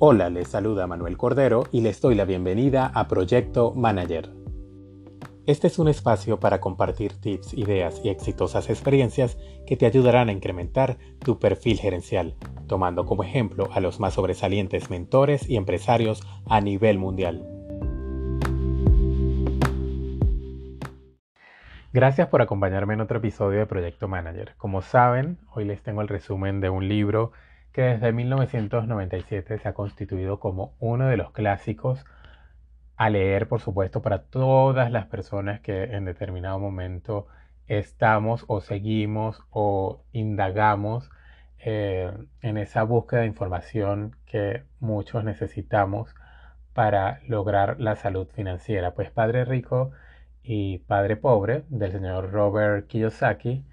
Hola, les saluda Manuel Cordero y les doy la bienvenida a Proyecto Manager. Este es un espacio para compartir tips, ideas y exitosas experiencias que te ayudarán a incrementar tu perfil gerencial, tomando como ejemplo a los más sobresalientes mentores y empresarios a nivel mundial. Gracias por acompañarme en otro episodio de Proyecto Manager. Como saben, hoy les tengo el resumen de un libro que desde 1997 se ha constituido como uno de los clásicos a leer, por supuesto, para todas las personas que en determinado momento estamos o seguimos o indagamos eh, en esa búsqueda de información que muchos necesitamos para lograr la salud financiera. Pues Padre Rico y Padre Pobre del señor Robert Kiyosaki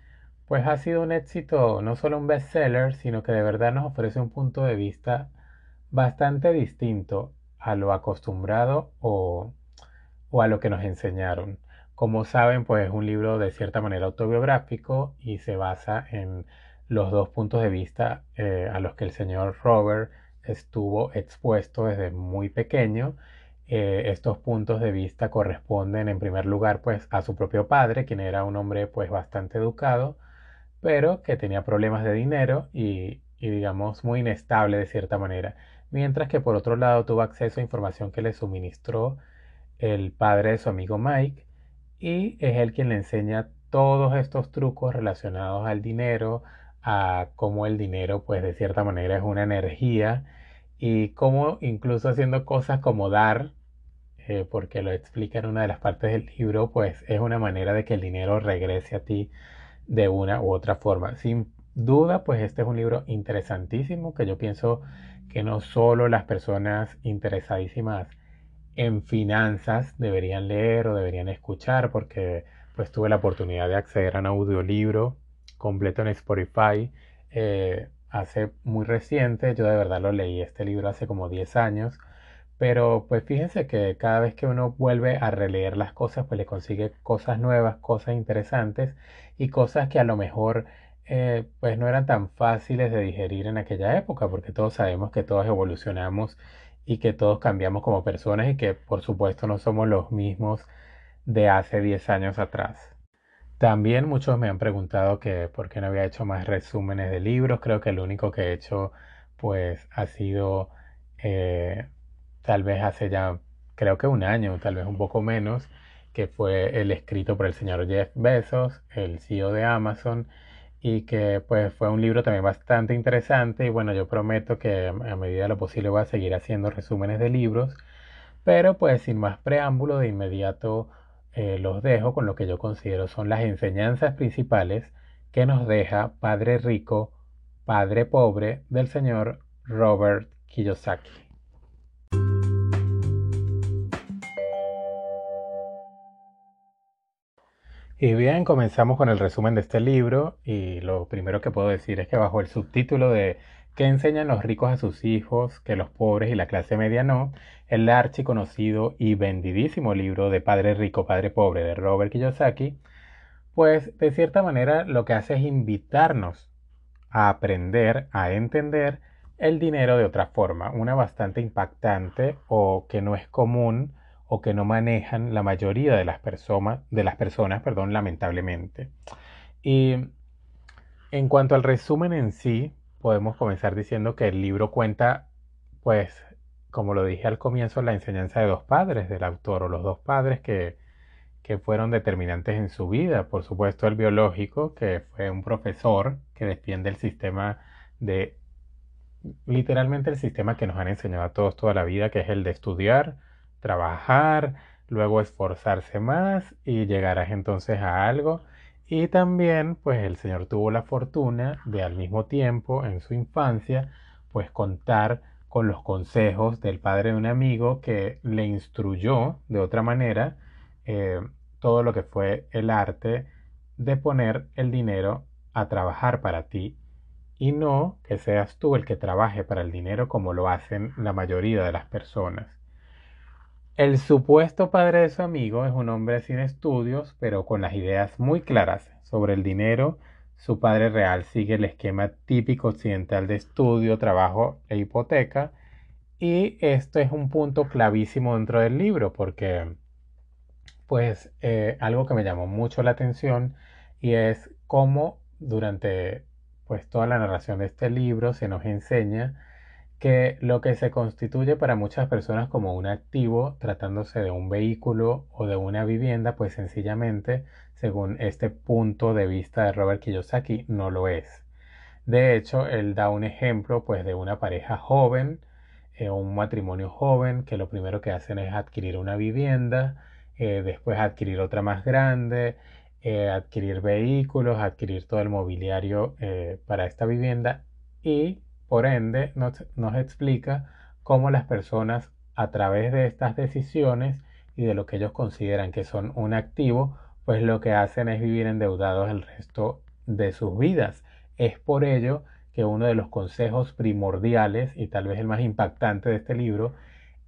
pues ha sido un éxito, no solo un bestseller, sino que de verdad nos ofrece un punto de vista bastante distinto a lo acostumbrado o, a lo que nos enseñaron. Como saben, pues es un libro de cierta manera autobiográfico y se basa en los dos puntos de vista eh, a los que el señor Robert estuvo expuesto desde muy pequeño. Eh, estos puntos de vista corresponden en primer lugar pues a su propio padre, quien era un hombre pues bastante educado, pero que tenía problemas de dinero y, digamos muy inestable de cierta manera, mientras que por otro lado tuvo acceso a información que le suministró el padre de su amigo Mike y es él quien le enseña todos estos trucos relacionados al dinero, a cómo el dinero pues de cierta manera es una energía y cómo incluso haciendo cosas como dar, eh, porque lo explica en una de las partes del libro, pues es una manera de que el dinero regrese a ti de una u otra forma. Sin duda, pues este es un libro interesantísimo que yo pienso que no solo las personas interesadísimas en finanzas deberían leer o deberían escuchar porque pues tuve la oportunidad de acceder a un audiolibro completo en Spotify eh, hace muy reciente. Yo de verdad lo leí este libro hace como 10 años pero pues fíjense que cada vez que uno vuelve a releer las cosas, pues le consigue cosas nuevas, cosas interesantes y cosas que a lo mejor eh, pues no eran tan fáciles de digerir en aquella época, porque todos sabemos que todos evolucionamos y que todos cambiamos como personas y que por supuesto no somos los mismos de hace 10 años atrás. También muchos me han preguntado que por qué no había hecho más resúmenes de libros. Creo que el único que he hecho pues ha sido eh, tal vez hace ya, creo que un año, tal vez un poco menos, que fue el escrito por el señor Jeff Bezos, el CEO de Amazon, y que pues fue un libro también bastante interesante y bueno, yo prometo que a medida de lo posible voy a seguir haciendo resúmenes de libros, pero pues sin más preámbulo de inmediato eh, los dejo con lo que yo considero son las enseñanzas principales que nos deja Padre Rico, Padre Pobre del señor Robert Kiyosaki. Y bien, comenzamos con el resumen de este libro y lo primero que puedo decir es que bajo el subtítulo de ¿Qué enseñan los ricos a sus hijos que los pobres y la clase media no? El archiconocido y vendidísimo libro de Padre Rico, Padre Pobre de Robert Kiyosaki, pues de cierta manera lo que hace es invitarnos a aprender, a entender el dinero de otra forma, una bastante impactante o que no es común o que no manejan la mayoría de las, personas, de las personas, perdón, lamentablemente. Y en cuanto al resumen en sí, podemos comenzar diciendo que el libro cuenta, pues, como lo dije al comienzo, la enseñanza de dos padres del autor o los dos padres que, que fueron determinantes en su vida. Por supuesto, el biológico, que fue un profesor que defiende el sistema de, literalmente el sistema que nos han enseñado a todos toda la vida, que es el de estudiar, trabajar, luego esforzarse más y llegarás entonces a algo. Y también, pues el Señor tuvo la fortuna de al mismo tiempo, en su infancia, pues contar con los consejos del padre de un amigo que le instruyó de otra manera eh, todo lo que fue el arte de poner el dinero a trabajar para ti y no que seas tú el que trabaje para el dinero como lo hacen la mayoría de las personas. El supuesto padre de su amigo es un hombre sin estudios, pero con las ideas muy claras sobre el dinero. Su padre real sigue el esquema típico occidental de estudio, trabajo e hipoteca. Y esto es un punto clavísimo dentro del libro porque pues eh, algo que me llamó mucho la atención y es cómo durante pues toda la narración de este libro se nos enseña que lo que se constituye para muchas personas como un activo, tratándose de un vehículo o de una vivienda, pues sencillamente, según este punto de vista de Robert Kiyosaki, no lo es. De hecho, él da un ejemplo pues de una pareja joven, eh, un matrimonio joven, que lo primero que hacen es adquirir una vivienda, eh, después adquirir otra más grande, eh, adquirir vehículos, adquirir todo el mobiliario para esta vivienda y por ende nos, nos explica cómo las personas a través de estas decisiones y de lo que ellos consideran que son un activo, pues lo que hacen es vivir endeudados el resto de sus vidas. Es por ello que uno de los consejos primordiales y tal vez el más impactante de este libro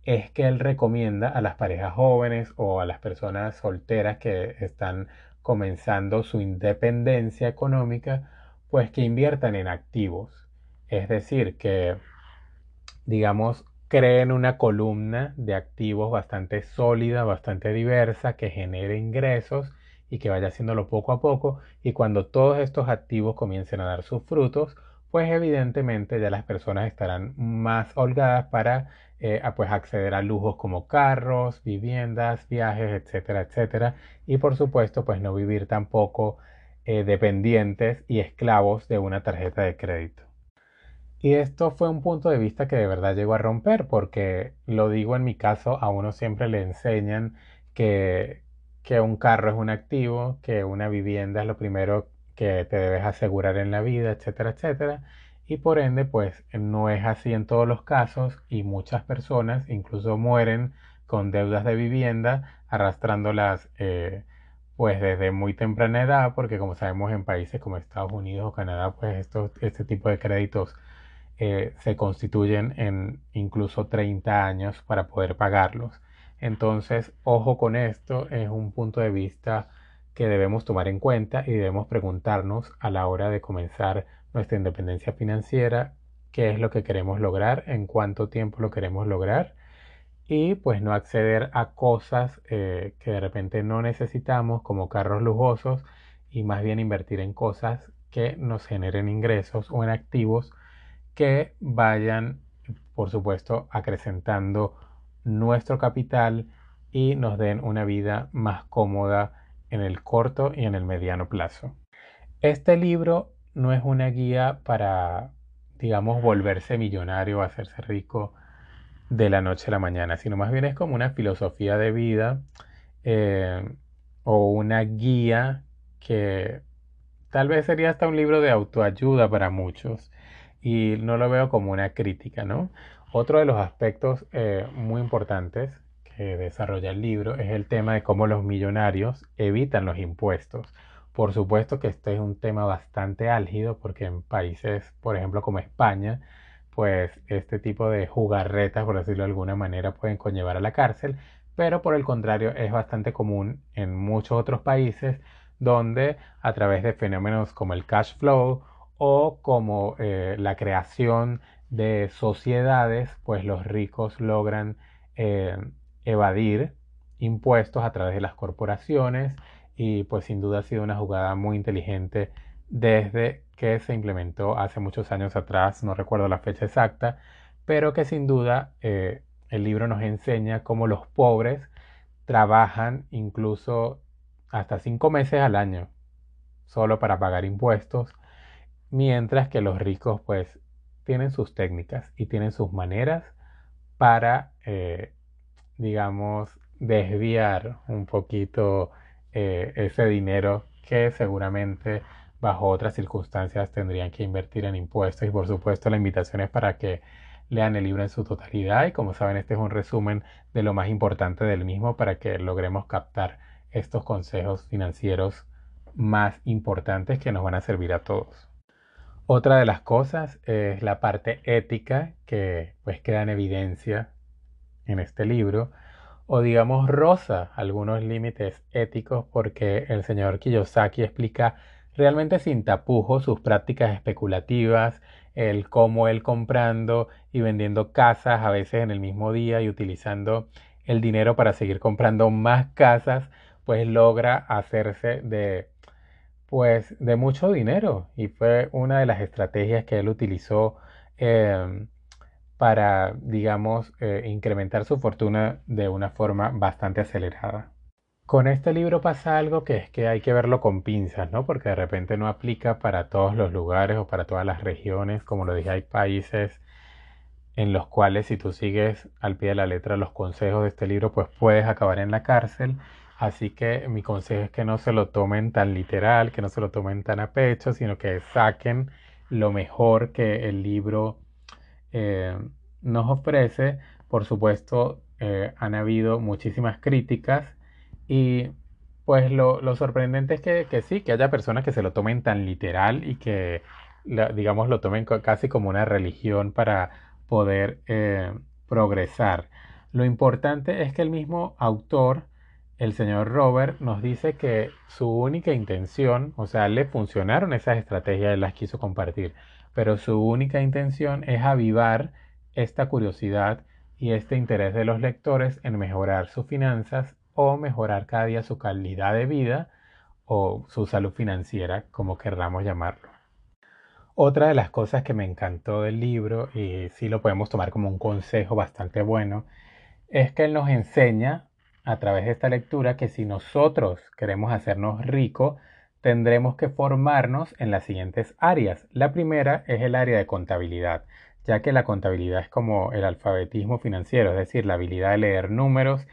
es que él recomienda a las parejas jóvenes o a las personas solteras que están comenzando su independencia económica, pues que inviertan en activos. Es decir, que, digamos, creen una columna de activos bastante sólida, bastante diversa, que genere ingresos y que vaya haciéndolo poco a poco. Y cuando todos estos activos comiencen a dar sus frutos, pues evidentemente ya las personas estarán más holgadas para eh, pues acceder a lujos como carros, viviendas, viajes, etcétera, etcétera. Y por supuesto, pues no vivir tampoco eh, dependientes y esclavos de una tarjeta de crédito. Y esto fue un punto de vista que de verdad llegó a romper, porque lo digo en mi caso, a uno siempre le enseñan que, que un carro es un activo, que una vivienda es lo primero que te debes asegurar en la vida, etcétera, etcétera. Y por ende, pues no es así en todos los casos y muchas personas incluso mueren con deudas de vivienda, arrastrándolas eh, pues desde muy temprana edad, porque como sabemos en países como Estados Unidos o Canadá, pues estos, este tipo de créditos eh, se constituyen en incluso 30 años para poder pagarlos. Entonces, ojo con esto, es un punto de vista que debemos tomar en cuenta y debemos preguntarnos a la hora de comenzar nuestra independencia financiera, qué es lo que queremos lograr, en cuánto tiempo lo queremos lograr y pues no acceder a cosas eh, que de repente no necesitamos como carros lujosos y más bien invertir en cosas que nos generen ingresos o en activos que vayan por supuesto acrecentando nuestro capital y nos den una vida más cómoda en el corto y en el mediano plazo. Este libro no es una guía para, digamos, volverse millonario o hacerse rico de la noche a la mañana, sino más bien es como una filosofía de vida eh, o una guía que tal vez sería hasta un libro de autoayuda para muchos y no lo veo como una crítica, ¿no? Otro de los aspectos eh, muy importantes desarrolla el libro es el tema de cómo los millonarios evitan los impuestos. Por supuesto que este es un tema bastante álgido porque en países, por ejemplo, como España, pues este tipo de jugarretas, por decirlo de alguna manera, pueden conllevar a la cárcel, pero por el contrario es bastante común en muchos otros países donde a través de fenómenos como el cash flow o como eh, la creación de sociedades, pues los ricos logran eh, evadir impuestos a través de las corporaciones y pues sin duda ha sido una jugada muy inteligente desde que se implementó hace muchos años atrás, no recuerdo la fecha exacta, pero que sin duda eh, el libro nos enseña cómo los pobres trabajan incluso hasta cinco meses al año solo para pagar impuestos, mientras que los ricos pues tienen sus técnicas y tienen sus maneras para eh, digamos, desviar un poquito eh, ese dinero que seguramente bajo otras circunstancias tendrían que invertir en impuestos y por supuesto la invitación es para que lean el libro en su totalidad y como saben este es un resumen de lo más importante del mismo para que logremos captar estos consejos financieros más importantes que nos van a servir a todos. Otra de las cosas es la parte ética que pues queda en evidencia en este libro, o digamos rosa algunos límites éticos porque el señor Kiyosaki explica realmente sin tapujos sus prácticas especulativas, el cómo él comprando y vendiendo casas a veces en el mismo día y utilizando el dinero para seguir comprando más casas, pues logra hacerse de pues de mucho dinero y fue una de las estrategias que él utilizó em, para, digamos, eh, incrementar su fortuna de una forma bastante acelerada. Con este libro pasa algo que es que hay que verlo con pinzas, ¿no? Porque de repente no aplica para todos los lugares o para todas las regiones. Como lo dije, hay países en los cuales si tú sigues al pie de la letra los consejos de este libro, pues puedes acabar en la cárcel. Así que mi consejo es que no se lo tomen tan literal, que no se lo tomen tan a pecho, sino que saquen lo mejor que el libro eh, nos ofrece. Por supuesto, eh, han habido muchísimas críticas y pues lo, sorprendente es que, sí, que haya personas que se lo tomen tan literal y que, digamos, lo tomen casi como una religión para poder eh, progresar. Lo importante es que el mismo autor, el señor Robert, nos dice que su única intención, o sea, le funcionaron esas estrategias, él las quiso compartir, pero su única intención es avivar esta curiosidad y este interés de los lectores en mejorar sus finanzas o mejorar cada día su calidad de vida o su salud financiera, como querramos llamarlo. Otra de las cosas que me encantó del libro, y sí lo podemos tomar como un consejo bastante bueno, es que él nos enseña a través de esta lectura que si nosotros queremos hacernos ricos, tendremos que formarnos en las siguientes áreas. La primera es el área de contabilidad, ya que la contabilidad es como el alfabetismo financiero, es decir, la habilidad de leer números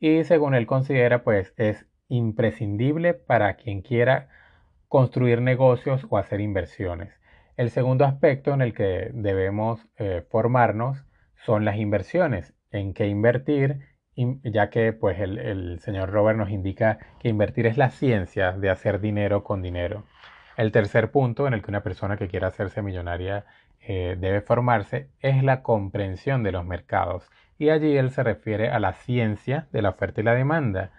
y según él considera pues es imprescindible para quien quiera construir negocios o hacer inversiones. El segundo aspecto en el que debemos eh, formarnos son las inversiones, en qué invertir, ya que pues el, señor Robert nos indica que invertir es la ciencia de hacer dinero con dinero. El tercer punto en el que una persona que quiera hacerse millonaria eh, debe formarse es la comprensión de los mercados y allí él se refiere a la ciencia de la oferta y la demanda.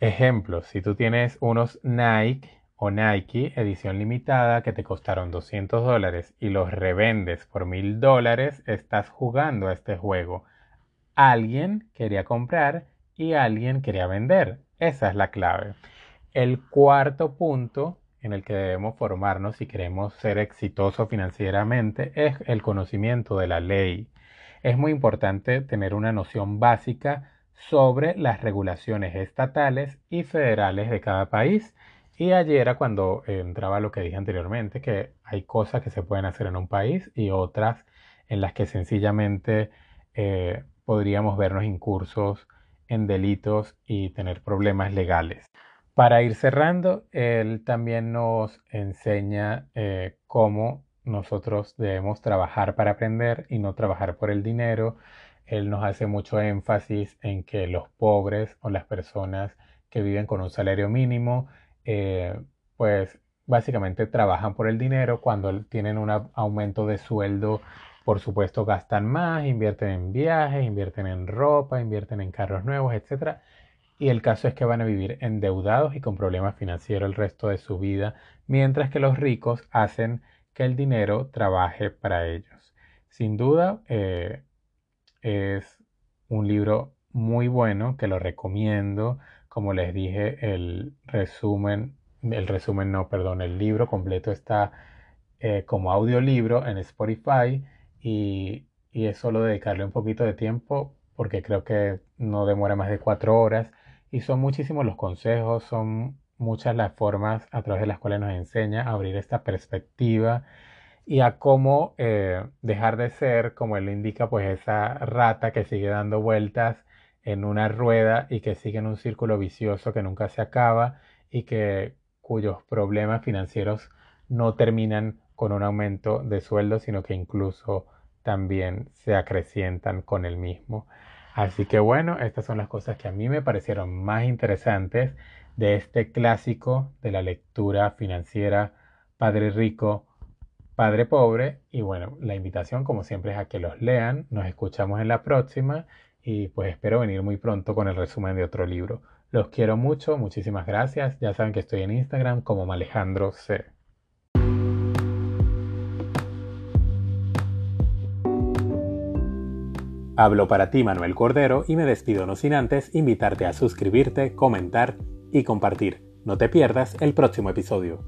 Ejemplo, si tú tienes unos Nike o Nike edición limitada que te costaron 200 dólares y los revendes por 1000 dólares, estás jugando a este juego. Alguien quería comprar y alguien quería vender. Esa es la clave. El cuarto punto en el que debemos formarnos si queremos ser exitosos financieramente es el conocimiento de la ley es muy importante tener una noción básica sobre las regulaciones estatales y federales de cada país. Y ayer era cuando entraba lo que dije anteriormente, que hay cosas que se pueden hacer en un país y otras en las que sencillamente eh, podríamos vernos incursos en delitos y tener problemas legales. Para ir cerrando, él también nos enseña eh, cómo nosotros debemos trabajar para aprender y no trabajar por el dinero. Él nos hace mucho énfasis en que los pobres o las personas que viven con un salario mínimo, eh, pues básicamente trabajan por el dinero. Cuando tienen un aumento de sueldo, por supuesto gastan más, invierten en viajes, invierten en ropa, invierten en carros nuevos, etc. Y el caso es que van a vivir endeudados y con problemas financieros el resto de su vida, mientras que los ricos hacen que el dinero trabaje para ellos. Sin duda, eh, es un libro muy bueno que lo recomiendo. Como les dije, el resumen, el resumen no, perdón, el libro completo está eh, como audiolibro en Spotify y, y es solo dedicarle un poquito de tiempo porque creo que no demora más de cuatro horas y son muchísimos los consejos, son muchas las formas a través de las cuales nos enseña a abrir esta perspectiva y a cómo eh, dejar de ser, como él indica, pues esa rata que sigue dando vueltas en una rueda y que sigue en un círculo vicioso que nunca se acaba y que cuyos problemas financieros no terminan con un aumento de sueldo, sino que incluso también se acrecientan con el mismo. Así que bueno, estas son las cosas que a mí me parecieron más interesantes de este clásico de la lectura financiera Padre Rico, Padre Pobre. Y bueno, la invitación como siempre es a que los lean. Nos escuchamos en la próxima y pues espero venir muy pronto con el resumen de otro libro. Los quiero mucho, muchísimas gracias. Ya saben que estoy en Instagram como Alejandro C. Hablo para ti Manuel Cordero y me despido no sin antes invitarte a suscribirte, comentar y compartir. No te pierdas el próximo episodio.